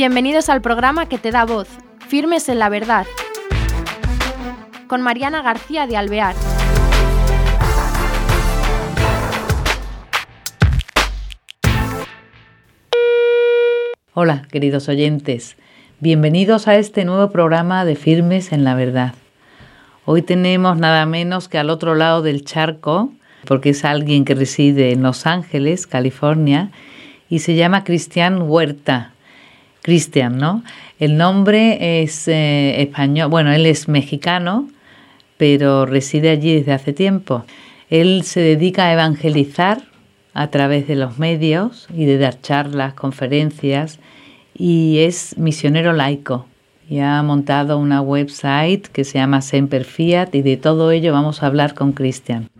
Bienvenidos al programa que te da voz, Firmes en la Verdad, con Mariana García de Alvear. Hola, queridos oyentes. Bienvenidos a este nuevo programa de Firmes en la Verdad. Hoy tenemos nada menos que al otro lado del charco, porque es alguien que reside en Los Ángeles, California, y se llama Cristian Huerta. Cristian, ¿no? El nombre es eh, español, bueno, él es mexicano, pero reside allí desde hace tiempo. Él se dedica a evangelizar a través de los medios y de dar charlas, conferencias, y es misionero laico. Y ha montado una website que se llama Semper Fiat y de todo ello vamos a hablar con Cristian.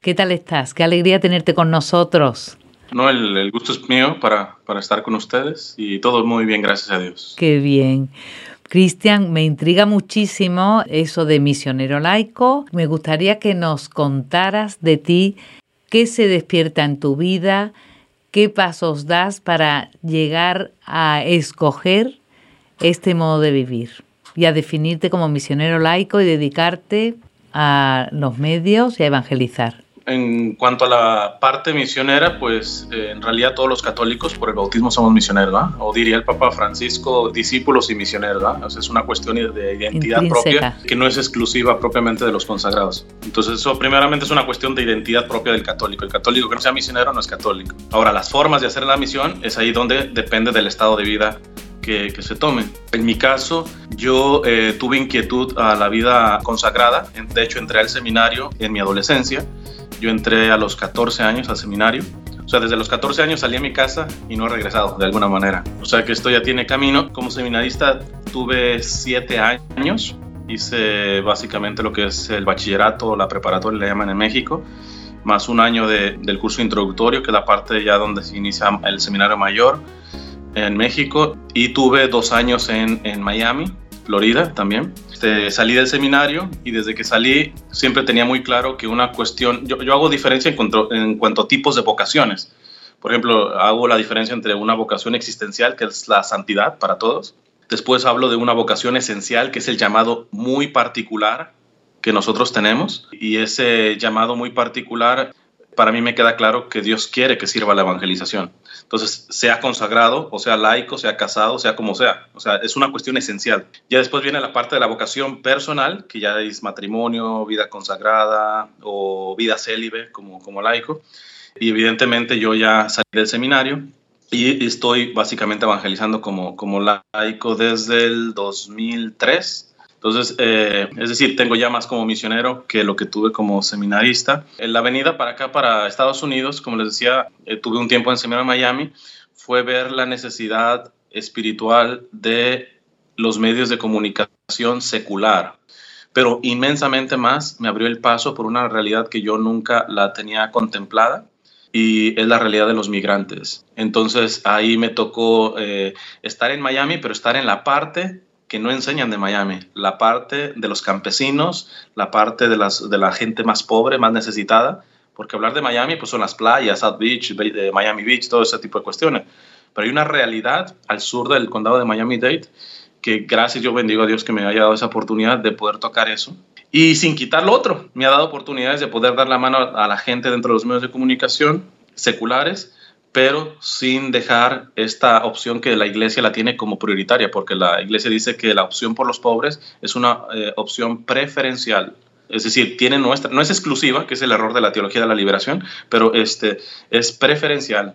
¿Qué tal estás? Qué alegría tenerte con nosotros. No, el, gusto es mío para, para estar con ustedes y todo muy bien, gracias a Dios. Qué bien. Cristian, me intriga muchísimo eso de misionero laico. Me gustaría que nos contaras de ti, qué se despierta en tu vida, qué pasos das para llegar a escoger este modo de vivir y a definirte como misionero laico y dedicarte a los medios y a evangelizar. En cuanto a la parte misionera, pues eh, en realidad todos los católicos por el bautismo somos misioneros, ¿verdad? O diría el Papa Francisco, discípulos y misioneros, ¿verdad? O sea, es una cuestión de identidad propia que no es exclusiva propiamente de los consagrados. Entonces eso primeramente es una cuestión de identidad propia del católico. El católico que no sea misionero no es católico. Ahora, las formas de hacer la misión es ahí donde depende del estado de vida que, que, se tome. En mi caso, yo eh, tuve inquietud a la vida consagrada. De hecho, entré al seminario en mi adolescencia yo entré a los 14 años al seminario. O sea, desde los 14 años salí a mi casa y no he regresado de alguna manera. O sea, que esto ya tiene camino. Como seminarista tuve 7 años. Hice básicamente lo que es el bachillerato, la preparatoria, le llaman en México, más un año de, del curso introductorio, que es la parte ya donde se inicia el seminario mayor en México. Y tuve dos años en, en Miami, Florida también. Este, salí del seminario y desde que salí siempre tenía muy claro que una cuestión, yo, hago diferencia en cuanto, en cuanto a tipos de vocaciones. Por ejemplo, hago la diferencia entre una vocación existencial, que es la santidad para todos. Después hablo de una vocación esencial, que es el llamado muy particular que nosotros tenemos. Y ese llamado muy particular para mí me queda claro que Dios quiere que sirva la evangelización. Entonces, sea consagrado, o sea laico, sea casado, sea como sea. O sea, es una cuestión esencial. Ya después viene la parte de la vocación personal, que ya es matrimonio, vida consagrada o vida célibe como, como laico. Y evidentemente yo ya salí del seminario y estoy básicamente evangelizando como, como laico desde el 2003 entonces, eh, es decir, tengo ya más como misionero que lo que tuve como seminarista. En la venida para acá, para Estados Unidos, como les decía, eh, tuve un tiempo en seminario en Miami, fue ver la necesidad espiritual de los medios de comunicación secular. Pero inmensamente más me abrió el paso por una realidad que yo nunca la tenía contemplada y es la realidad de los migrantes. Entonces ahí me tocó eh, estar en Miami, pero estar en la parte que no enseñan de Miami, la parte de los campesinos, la parte de, las, de la gente más pobre, más necesitada, porque hablar de Miami pues son las playas, South Beach, Miami Beach, todo ese tipo de cuestiones. Pero hay una realidad al sur del condado de Miami-Dade que gracias yo bendigo a Dios que me haya dado esa oportunidad de poder tocar eso. Y sin quitar lo otro, me ha dado oportunidades de poder dar la mano a la gente dentro de los medios de comunicación seculares, pero sin dejar esta opción que la iglesia la tiene como prioritaria, porque la iglesia dice que la opción por los pobres es una eh, opción preferencial. Es decir, tiene nuestra, no es exclusiva, que es el error de la teología de la liberación, pero este, es preferencial.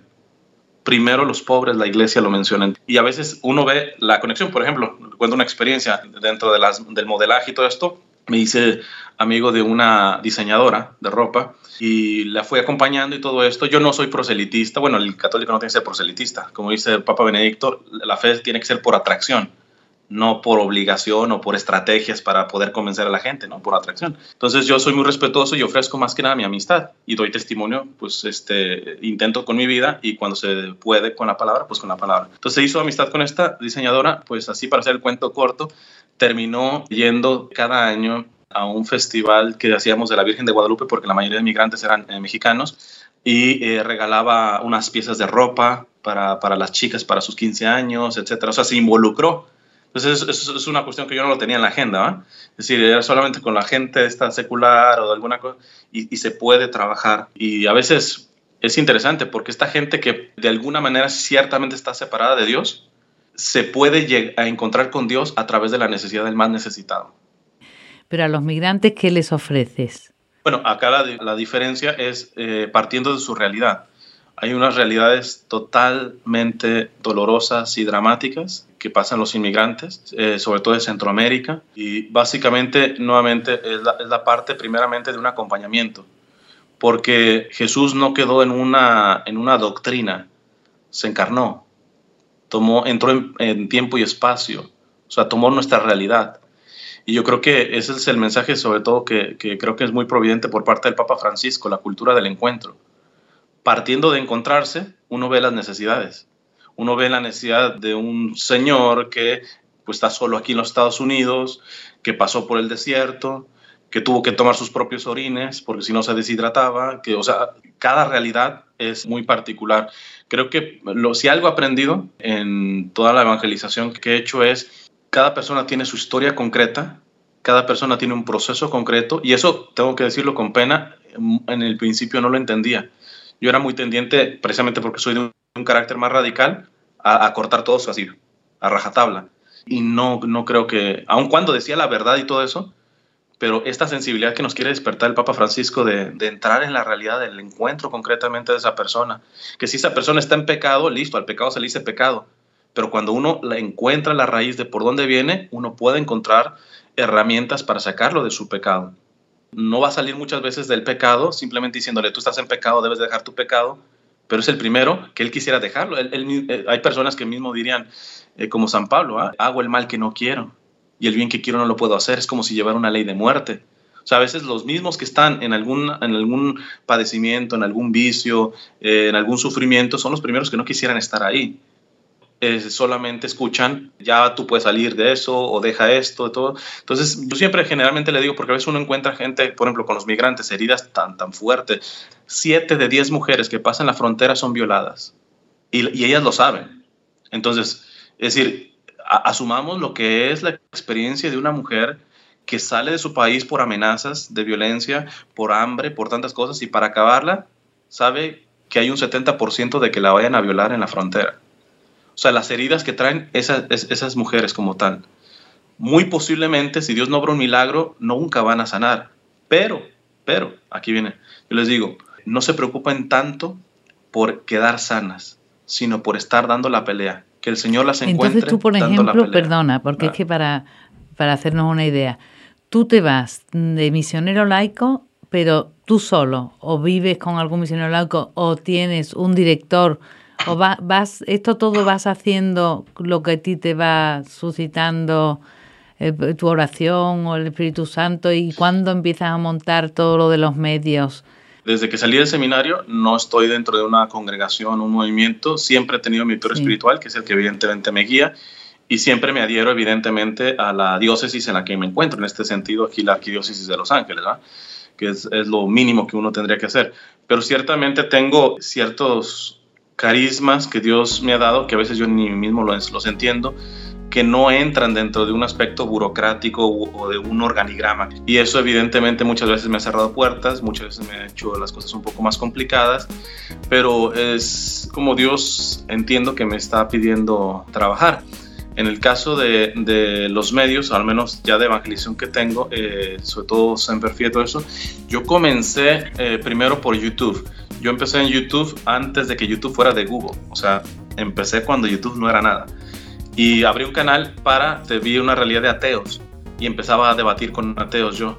Primero los pobres, la iglesia lo menciona. Y a veces uno ve la conexión, por ejemplo, cuento una experiencia dentro de las, del modelaje y todo esto, me hice amigo de una diseñadora de ropa y la fui acompañando y todo esto. Yo no soy proselitista, bueno, el católico no tiene que ser proselitista. Como dice el Papa Benedicto, la fe tiene que ser por atracción, no por obligación o por estrategias para poder convencer a la gente, no por atracción. Entonces yo soy muy respetuoso y ofrezco más que nada mi amistad y doy testimonio, pues este, intento con mi vida y cuando se puede con la palabra, pues con la palabra. Entonces hizo amistad con esta diseñadora, pues así para hacer el cuento corto, terminó yendo cada año a un festival que hacíamos de la Virgen de Guadalupe, porque la mayoría de migrantes eran eh, mexicanos, y eh, regalaba unas piezas de ropa para, para, las chicas para sus 15 años, etc. O sea, se involucró. Entonces, eso, es una cuestión que yo no lo tenía en la agenda, Es decir, era solamente con la gente esta secular o de alguna cosa, y se puede trabajar. Y a veces es interesante porque esta gente que de alguna manera ciertamente está separada de Dios, se puede llegar a encontrar con Dios a través de la necesidad del más necesitado. Pero a los migrantes, ¿qué les ofreces? Bueno, acá la, la diferencia es eh, partiendo de su realidad. Hay unas realidades totalmente dolorosas y dramáticas que pasan los inmigrantes, eh, sobre todo de Centroamérica, y básicamente, nuevamente, es la, es la parte primeramente de un acompañamiento porque Jesús no quedó en una, en una doctrina, se encarnó, tomó, entró en, tiempo y espacio, o sea, tomó nuestra realidad. Y yo creo que ese es el mensaje sobre todo que, creo que es muy providente por parte del Papa Francisco, la cultura del encuentro. Partiendo de encontrarse, uno ve las necesidades. Uno ve la necesidad de un señor que pues, está solo aquí en los Estados Unidos, que pasó por el desierto, que tuvo que tomar sus propios orines porque si no se deshidrataba, que, o sea, cada realidad es muy particular. Creo que lo, si algo he aprendido en toda la evangelización que he hecho es, cada persona tiene su historia concreta, cada persona tiene un proceso concreto y eso, tengo que decirlo con pena, en el principio no lo entendía. Yo era muy tendiente, precisamente porque soy de un, carácter más radical, a, a cortar todo eso así, a rajatabla. Y no, no creo que, aun cuando decía la verdad y todo eso, pero esta sensibilidad que nos quiere despertar el Papa Francisco de, entrar en la realidad del encuentro concretamente de esa persona, que si esa persona está en pecado, listo, al pecado se le dice pecado, pero cuando uno encuentra la raíz de por dónde viene, uno puede encontrar herramientas para sacarlo de su pecado. No va a salir muchas veces del pecado simplemente diciéndole, tú estás en pecado, debes dejar tu pecado, pero es el primero que él quisiera dejarlo. Eh, hay personas que mismo dirían, eh, como San Pablo, ¿ah? hago el mal que no quiero y el bien que quiero no lo puedo hacer. Es como si llevara una ley de muerte. O sea, a veces los mismos que están en algún, en algún padecimiento, en algún vicio, eh, en algún sufrimiento, son los primeros que no quisieran estar ahí. solamente escuchan, ya tú puedes salir de eso o deja esto, de todo. Entonces, yo siempre generalmente le digo, porque a veces uno encuentra gente, por ejemplo, con los migrantes, heridas tan, tan fuertes. Siete de diez mujeres que pasan la frontera son violadas y, y ellas lo saben. Entonces, es decir, asumamos lo que es la experiencia de una mujer que sale de su país por amenazas de violencia, por hambre, por tantas cosas, y para acabarla, sabe que hay un 70% de que la vayan a violar en la frontera. O sea, las heridas que traen esas, mujeres como tal. Muy posiblemente, si Dios no obra un milagro, nunca van a sanar. Pero, pero, aquí viene, yo les digo, no se preocupen tanto por quedar sanas, sino por estar dando la pelea que el Señor las encuentre. Entonces tú, por ejemplo, perdona, porque es que para, para hacernos una idea, tú te vas de misionero laico, pero tú solo, o vives con algún misionero laico, o tienes un director, o vas, esto todo vas haciendo lo que a ti te va suscitando eh, tu oración o el Espíritu Santo, y cuándo empiezas a montar todo lo de los medios desde que salí del seminario no estoy dentro de una congregación, un movimiento, siempre he tenido mi tutor espiritual, que es el que evidentemente me guía, y siempre me adhiero evidentemente a la diócesis en la que me encuentro, en este sentido aquí la arquidiócesis de Los Ángeles, que es, es lo mínimo que uno tendría que hacer. Pero ciertamente tengo ciertos carismas que Dios me ha dado, que a veces yo ni mismo los, los entiendo, que no entran dentro de un aspecto burocrático o de un organigrama. Y eso evidentemente muchas veces me ha cerrado puertas, muchas veces me ha hecho las cosas un poco más complicadas, pero es como Dios entiendo que me está pidiendo trabajar. En el caso de, de, los medios, al menos ya de evangelización que tengo, eh, sobre todo Semper Fiat, todo eso, yo comencé eh, primero por YouTube. Yo empecé en YouTube antes de que YouTube fuera de Google. O sea, empecé cuando YouTube no era nada y abrí un canal para, te vi una realidad de ateos y empezaba a debatir con ateos yo.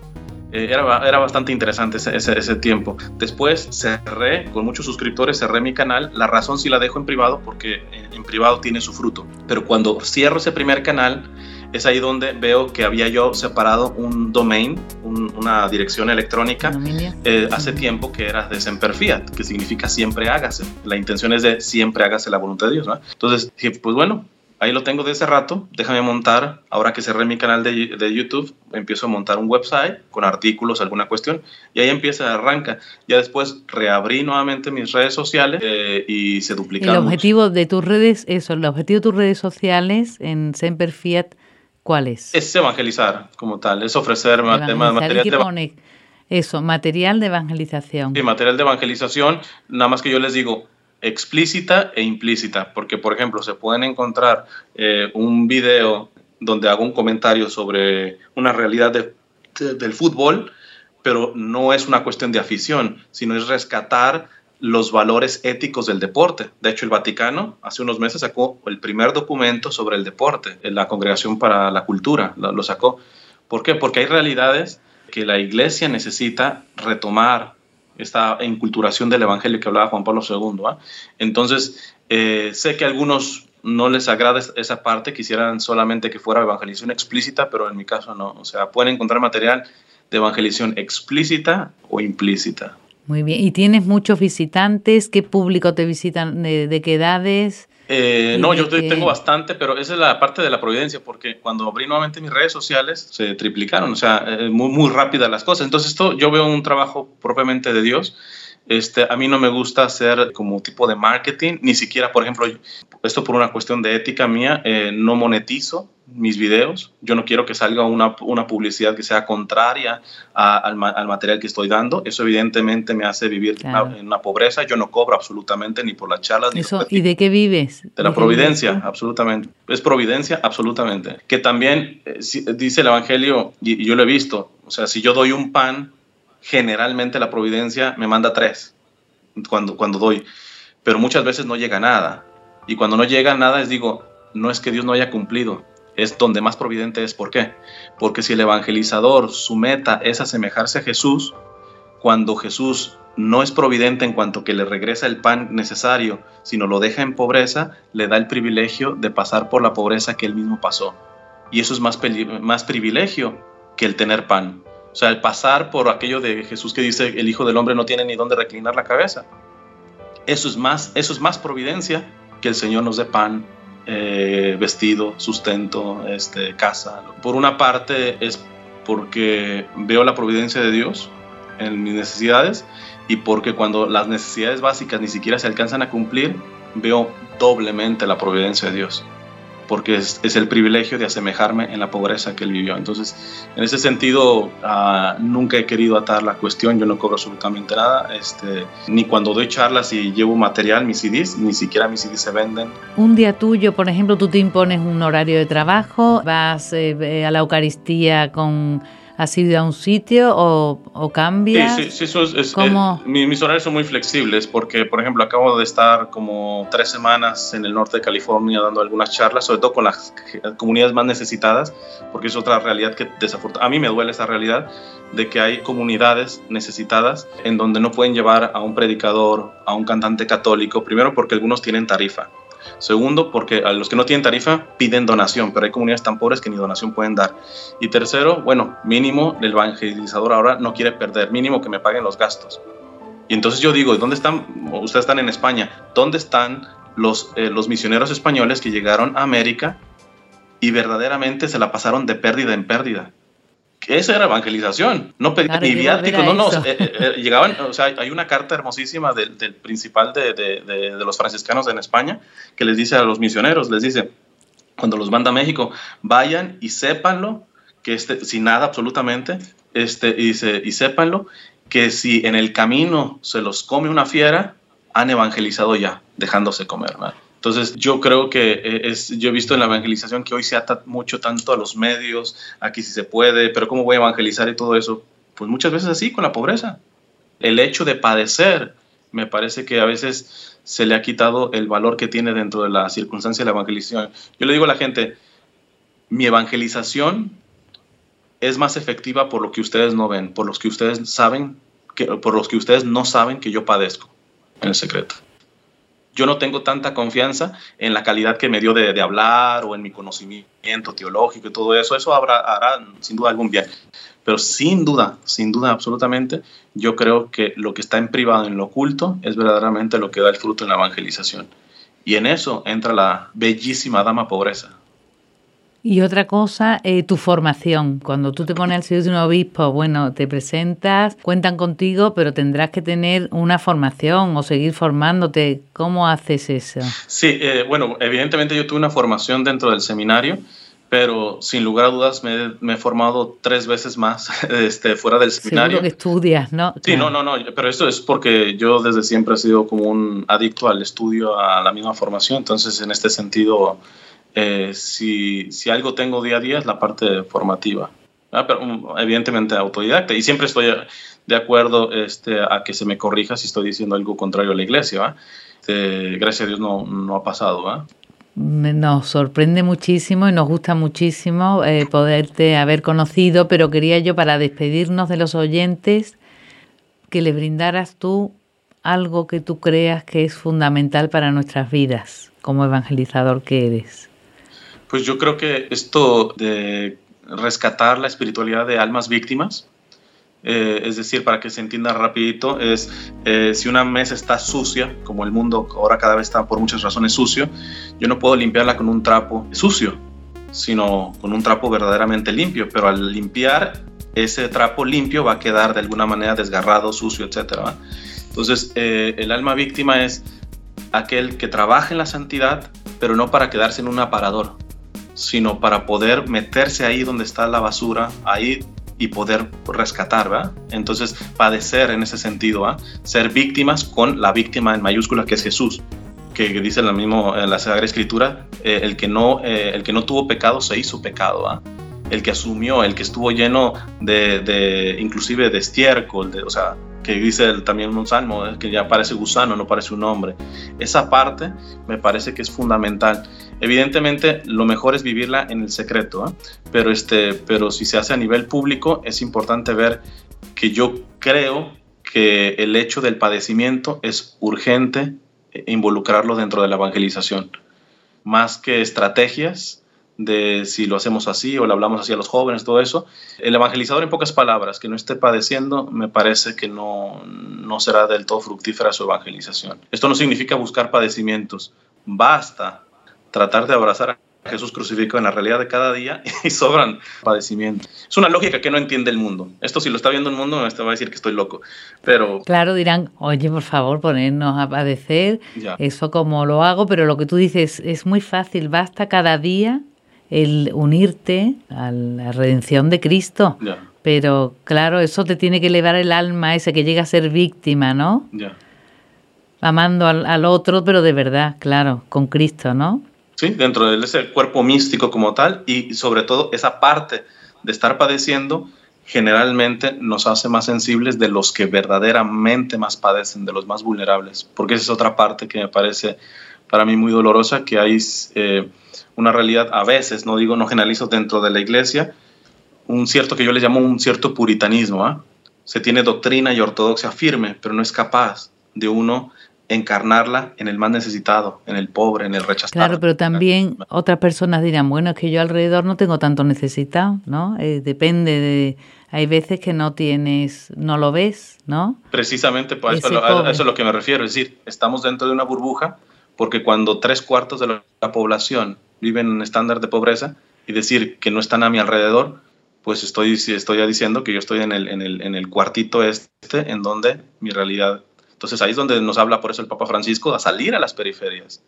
Eh, era, era, bastante interesante ese, ese, tiempo. Después cerré, con muchos suscriptores, cerré mi canal. La razón sí la dejo en privado porque en, privado tiene su fruto. Pero cuando cierro ese primer canal, es ahí donde veo que había yo separado un domain, una dirección electrónica, eh, hace tiempo que era de Semper Fiat, que significa siempre hágase. La intención es de siempre hágase la voluntad de Dios. ¿no? Entonces dije, pues bueno, ahí lo tengo de ese rato, déjame montar, ahora que cerré mi canal de, de, YouTube, empiezo a montar un website con artículos, alguna cuestión, y ahí empieza, arranca. Ya después reabrí nuevamente mis redes sociales eh, y se duplicaron. El objetivo de tus redes, eso, el objetivo de tus redes sociales en Semper Fiat, ¿cuál es? Es evangelizar como tal, es ofrecer material de? Eso, material de evangelización. Sí, material de evangelización, nada más que yo les digo, explícita e implícita, porque por ejemplo se pueden encontrar eh, un video donde hago un comentario sobre una realidad del fútbol, pero no es una cuestión de afición, sino es rescatar los valores éticos del deporte. De hecho, el Vaticano hace unos meses sacó el primer documento sobre el deporte, en la Congregación para la Cultura lo, lo sacó. ¿Por qué? Porque hay realidades que la iglesia necesita retomar esta inculturación del Evangelio que hablaba Juan Pablo II. ¿ah? Entonces, eh, sé que a algunos no les agrada esa parte, quisieran solamente que fuera evangelización explícita, pero en mi caso no. O sea, pueden encontrar material de evangelización explícita o implícita. Muy bien. ¿Y tienes muchos visitantes? ¿Qué público te visitan? ¿De, qué edades? Eh, no, yo tengo bastante, pero esa es la parte de la providencia, porque cuando abrí nuevamente mis redes sociales se triplicaron, o sea, eh, muy, muy rápida las cosas. Entonces, esto yo veo un trabajo propiamente de Dios este, a mí no me gusta hacer como tipo de marketing, ni siquiera, por ejemplo, esto por una cuestión de ética mía, eh, no monetizo mis videos. Yo no quiero que salga una, una publicidad que sea contraria al, material que estoy dando. Eso evidentemente me hace vivir en una pobreza. Yo no cobro absolutamente ni por las charlas. Ni Eso, ¿Y de qué vives? De la providencia, absolutamente. Es providencia, absolutamente. Que también eh, dice el Evangelio, y yo lo he visto, o sea, si yo doy un pan generalmente la providencia me manda tres cuando, cuando doy, pero muchas veces no llega nada. Y cuando no llega nada es digo, no es que Dios no haya cumplido, es donde más providente es. ¿Por qué? Porque si el evangelizador, su meta es asemejarse a Jesús, cuando Jesús no es providente en cuanto que le regresa el pan necesario, sino lo deja en pobreza, le da el privilegio de pasar por la pobreza que él mismo pasó. Y eso es más, más privilegio que el tener pan. O sea, el pasar por aquello de Jesús que dice el Hijo del Hombre no tiene ni dónde reclinar la cabeza. Eso es más, eso es más providencia que el Señor nos dé pan, eh, vestido, sustento, este, casa. Por una parte es porque veo la providencia de Dios en mis necesidades y porque cuando las necesidades básicas ni siquiera se alcanzan a cumplir, veo doblemente la providencia de Dios porque es, el privilegio de asemejarme en la pobreza que él vivió. Entonces, en ese sentido, ah, nunca he querido atar la cuestión, yo no cobro absolutamente nada, este, ni cuando doy charlas y llevo material, mis CDs, ni siquiera mis CDs se venden. Un día tuyo, por ejemplo, tú te impones un horario de trabajo, vas eh, a la Eucaristía con ¿Has ido a un sitio o, o cambia? Sí, sí, eso es, eh, mis, horarios son muy flexibles porque, por ejemplo, acabo de estar como tres semanas en el norte de California dando algunas charlas, sobre todo con las comunidades más necesitadas, porque es otra realidad que desafortunadamente, a mí me duele esa realidad de que hay comunidades necesitadas en donde no pueden llevar a un predicador, a un cantante católico, primero porque algunos tienen tarifa Segundo, porque a los que no tienen tarifa piden donación, pero hay comunidades tan pobres que ni donación pueden dar. Y tercero, bueno, mínimo el evangelizador ahora no quiere perder, mínimo que me paguen los gastos. Y entonces yo digo, ¿dónde están? Ustedes están en España, ¿dónde están los, eh, los misioneros españoles que llegaron a América y verdaderamente se la pasaron de pérdida en pérdida? Esa era evangelización, no ni viáticos, no, no, eh, eh, eh, llegaban, o sea, hay una carta hermosísima del, principal de, de, de, los franciscanos en España que les dice a los misioneros, les dice, cuando los manda a México, vayan y sépanlo, que este, sin nada absolutamente, este, y, y sépanlo, que si en el camino se los come una fiera, han evangelizado ya, dejándose comer, ¿verdad? Entonces yo creo que eh, es, yo he visto en la evangelización que hoy se ata mucho tanto a los medios, aquí sí se puede, pero ¿cómo voy a evangelizar y todo eso? Pues muchas veces así, con la pobreza. El hecho de padecer, me parece que a veces se le ha quitado el valor que tiene dentro de la circunstancia de la evangelización. Yo le digo a la gente, mi evangelización es más efectiva por lo que ustedes no ven, por los que ustedes saben, que, por los que ustedes no saben que yo padezco en el secreto yo no tengo tanta confianza en la calidad que me dio de, hablar o en mi conocimiento teológico y todo eso. Eso hará sin duda algún bien. Pero sin duda, sin duda absolutamente, yo creo que lo que está en privado, en lo oculto, es verdaderamente lo que da el fruto en la evangelización. Y en eso entra la bellísima dama pobreza. Y otra cosa, eh, tu formación. Cuando tú te pones al servicio de un obispo, bueno, te presentas, cuentan contigo, pero tendrás que tener una formación o seguir formándote. ¿Cómo haces eso? Sí, eh, bueno, evidentemente yo tuve una formación dentro del seminario, pero sin lugar a dudas me, he formado tres veces más este, fuera del seminario. Seguro que estudias, ¿no? Sí, no, no, no, pero esto es porque yo desde siempre he sido como un adicto al estudio, a la misma formación, entonces en este sentido eh, si, si, algo tengo día a día es la parte formativa. Pero um, evidentemente autodidacta. Y siempre estoy de acuerdo este, a que se me corrija si estoy diciendo algo contrario a la iglesia. Este, gracias a Dios no, no ha pasado. Nos sorprende muchísimo y nos gusta muchísimo eh, poderte haber conocido, pero quería yo para despedirnos de los oyentes que le brindaras tú algo que tú creas que es fundamental para nuestras vidas como evangelizador que eres. Pues yo creo que esto de rescatar la espiritualidad de almas víctimas, eh, es decir, para que se entienda rapidito, es eh, si una mesa está sucia, como el mundo ahora cada vez está por muchas razones sucio, yo no puedo limpiarla con un trapo sucio, sino con un trapo verdaderamente limpio, pero al limpiar ese trapo limpio va a quedar de alguna manera desgarrado, sucio, etc. Entonces, eh, el alma víctima es aquel que trabaja en la santidad, pero no para quedarse en un aparador, sino para poder meterse ahí donde está la basura, ahí y poder rescatar, ¿verdad? Entonces, padecer en ese sentido, ¿verdad? Ser víctimas con la víctima en mayúscula que es Jesús, que dice en, mismo, en la Sagrada Escritura, eh, el, que no, eh, el que no tuvo pecado se hizo pecado, ¿verdad? El que asumió, el que estuvo lleno de, de inclusive de estiércol, de, o sea, que dice también un salmo, que ya parece gusano, no parece un hombre. Esa parte me parece que es fundamental. Evidentemente, lo mejor es vivirla en el secreto, ¿eh? pero, este, pero si se hace a nivel público, es importante ver que yo creo que el hecho del padecimiento es urgente involucrarlo dentro de la evangelización. Más que estrategias, de si lo hacemos así o le hablamos así a los jóvenes, todo eso. El evangelizador, en pocas palabras, que no esté padeciendo, me parece que no, no será del todo fructífera su evangelización. Esto no significa buscar padecimientos, basta tratar de abrazar a Jesús crucificado en la realidad de cada día y sobran padecimientos. Es una lógica que no entiende el mundo. Esto si lo está viendo el mundo me va a decir que estoy loco. Pero claro, dirán, oye, por favor, ponernos a padecer. Eso como lo hago, pero lo que tú dices es muy fácil. Basta cada día el unirte a la redención de Cristo. Pero claro, eso te tiene que elevar el alma, ese que llega a ser víctima, ¿no? Amando al, otro, pero de verdad, claro, con Cristo, ¿no? Sí, dentro de ese cuerpo místico como tal y sobre todo esa parte de estar padeciendo generalmente nos hace más sensibles de los que verdaderamente más padecen, de los más vulnerables, porque esa es otra parte que me parece para mí muy dolorosa, que hay eh, una realidad a veces, no digo, no generalizo dentro de la iglesia, un cierto que yo le llamo un cierto puritanismo. ¿ah? Se tiene doctrina y ortodoxia firme, pero no es capaz de uno encarnarla en el más necesitado, en el pobre, en el rechazado. Claro, pero también otras personas dirán, bueno, es que yo alrededor no tengo tanto necesitado, ¿no? Eh, depende de... Hay veces que no tienes, no lo ves, ¿no? Precisamente pues, eso, a eso es lo que me refiero, es decir, estamos dentro de una burbuja porque cuando tres cuartos de la población viven en un estándar de pobreza y decir que no están a mi alrededor, pues estoy, estoy diciendo que yo estoy en el, en, el, en el cuartito este en donde mi realidad... Entonces ahí es donde nos habla por eso el Papa Francisco, a salir a las periferias.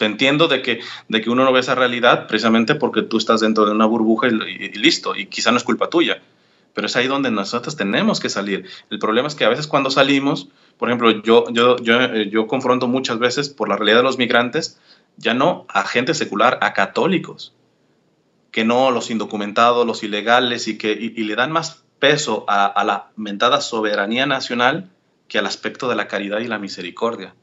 O entiendo de que, de que uno no ve esa realidad precisamente porque tú estás dentro de una burbuja y, listo, y quizá no es culpa tuya, pero es ahí donde nosotros tenemos que salir. El problema es que a veces cuando salimos, por ejemplo, yo, yo, yo, eh, yo confronto muchas veces por la realidad de los migrantes, ya no a gente secular, a católicos, que no los indocumentados, los ilegales, y que le dan más peso a, la mentada soberanía nacional que al aspecto de la caridad y la misericordia.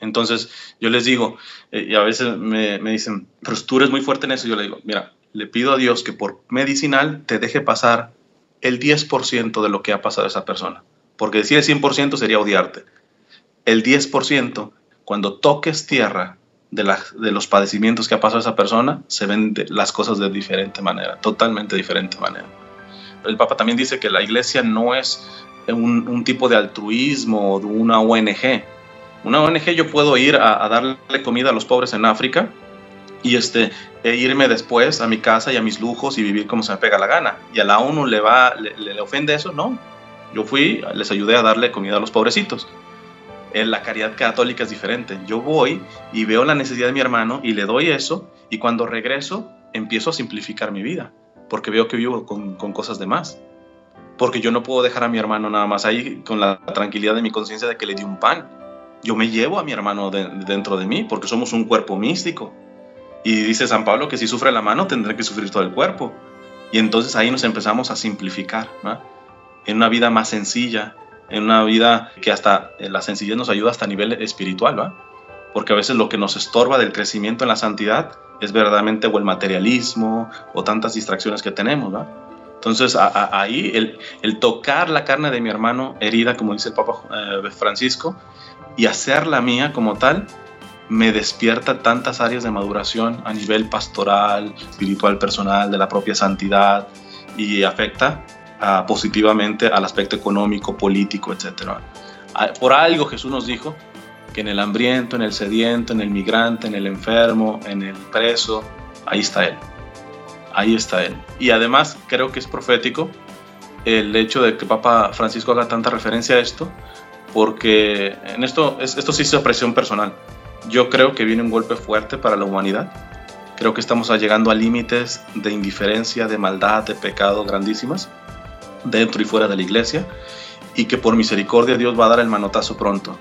Entonces, yo les digo, eh, y a veces me, dicen, pero tú eres muy fuerte en eso. Yo le digo, mira, le pido a Dios que por medicinal te deje pasar el 10% de lo que ha pasado a esa persona. Porque decir el 100% sería odiarte. El 10%, cuando toques tierra de, los padecimientos que ha pasado esa persona, se ven las cosas de diferente manera, totalmente diferente manera. El Papa también dice que la iglesia no es un, tipo de altruismo de una ONG, Una ONG yo puedo ir a, darle comida a los pobres en África y este, e irme después a mi casa y a mis lujos y vivir como se me pega la gana. Y a la ONU le, va, le, ofende eso, no. Yo fui, les ayudé a darle comida a los pobrecitos. En la caridad católica es diferente. Yo voy y veo la necesidad de mi hermano y le doy eso y cuando regreso empiezo a simplificar mi vida porque veo que vivo con cosas de más porque yo no puedo dejar a mi hermano nada más ahí con la tranquilidad de mi conciencia de que le di un pan. Yo me llevo a mi hermano dentro de mí porque somos un cuerpo místico. Y dice San Pablo que si sufre la mano tendrá que sufrir todo el cuerpo. Y entonces ahí nos empezamos a simplificar, en una vida más sencilla, en una vida que hasta la sencillez nos ayuda hasta a nivel espiritual, ¿va? porque a veces lo que nos estorba del crecimiento en la santidad es verdaderamente o el materialismo o tantas distracciones que tenemos. ¿va? Entonces ahí el, tocar la carne de mi hermano herida, como dice el Papa eh, Francisco, y hacerla mía como tal, me despierta tantas áreas de maduración a nivel pastoral, espiritual, personal, de la propia santidad, y afecta positivamente al aspecto económico, político, etc. Por algo Jesús nos dijo que en el hambriento, en el sediento, en el migrante, en el enfermo, en el preso, ahí está Él ahí está Él. Y además creo que es profético el hecho de que Papa Francisco haga tanta referencia a esto, porque en esto, esto sí es presión personal. Yo creo que viene un golpe fuerte para la humanidad. Creo que estamos llegando a límites de indiferencia, de maldad, de pecado grandísimas, dentro y fuera de la iglesia, y que por misericordia Dios va a dar el manotazo pronto.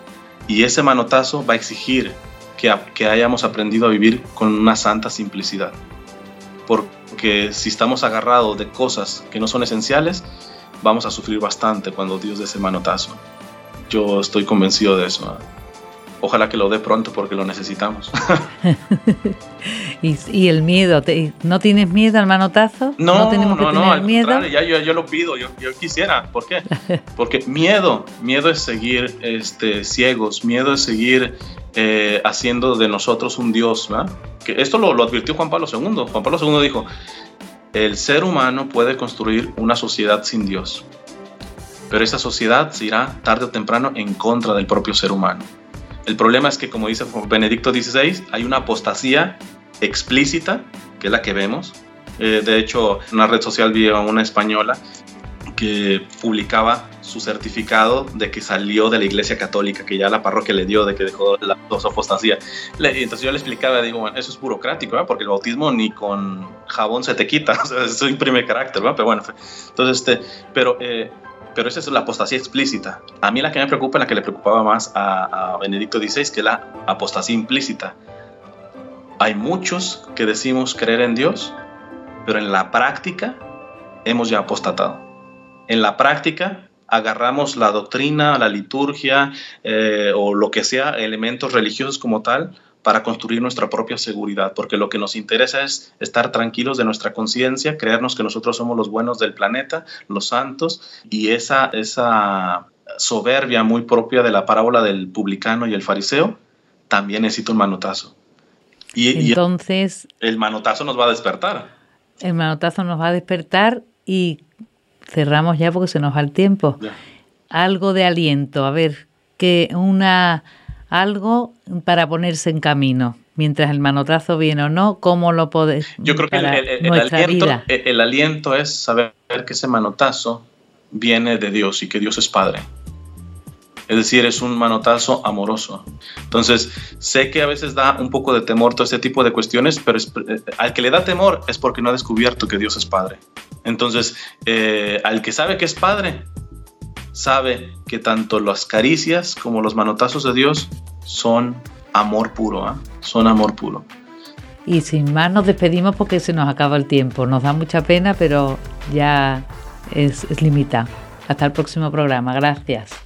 Y ese manotazo va a exigir que, que hayamos aprendido a vivir con una santa simplicidad. Por, que si estamos agarrados de cosas que no son esenciales, vamos a sufrir bastante cuando Dios dé ese manotazo. Yo estoy convencido de eso. Ojalá que lo dé pronto porque lo necesitamos. ¿Y, el miedo? ¿No tienes miedo al manotazo? No, no tenemos que tener miedo. Ya, yo, yo, lo pido, yo, yo, quisiera. ¿Por qué? Porque miedo, miedo es seguir este, ciegos, miedo es seguir eh, haciendo de nosotros un Dios. ¿verdad? Que esto lo, advirtió Juan Pablo II. Juan Pablo II dijo, el ser humano puede construir una sociedad sin Dios, pero esa sociedad se irá tarde o temprano en contra del propio ser humano. El problema es que, como dice Benedicto XVI, hay una apostasía explícita, que es la que vemos. Eh, de hecho, en una red social vi a una española que publicaba su certificado de que salió de la iglesia católica, que ya la parroquia le dio de que dejó la apostasía. Entonces yo le explicaba, digo, bueno, eso es burocrático, porque el bautismo ni con jabón se te quita, o sea, eso imprime carácter, pero bueno, entonces, este, pero, eh, pero esa es la apostasía explícita. A mí la que me preocupa, la que le preocupaba más a, a Benedicto XVI, que es la apostasía implícita. Hay muchos que decimos creer en Dios, pero en la práctica hemos ya apostatado. En la práctica agarramos la doctrina, la liturgia eh, o lo que sea, elementos religiosos como tal, para construir nuestra propia seguridad, porque lo que nos interesa es estar tranquilos de nuestra conciencia, creernos que nosotros somos los buenos del planeta, los santos, y esa, esa soberbia muy propia de la parábola del publicano y el fariseo, también necesita un manotazo. Y, Entonces... el manotazo nos va a despertar. El manotazo nos va a despertar y cerramos ya porque se nos va el tiempo. Algo de aliento, a ver, que una algo para ponerse en camino, mientras el manotazo viene o no, ¿cómo lo podés? Yo creo que el, aliento, el, aliento, es saber que ese manotazo viene de Dios y que Dios es Padre. Es decir, es un manotazo amoroso. Entonces, sé que a veces da un poco de temor todo este tipo de cuestiones, pero eh, al que le da temor es porque no ha descubierto que Dios es Padre. Entonces, eh, al que sabe que es Padre, sabe que tanto las caricias como los manotazos de Dios son amor puro, ¿ah? son amor puro. Y sin más nos despedimos porque se nos acaba el tiempo. Nos da mucha pena, pero ya es, limitado. Hasta el próximo programa. Gracias.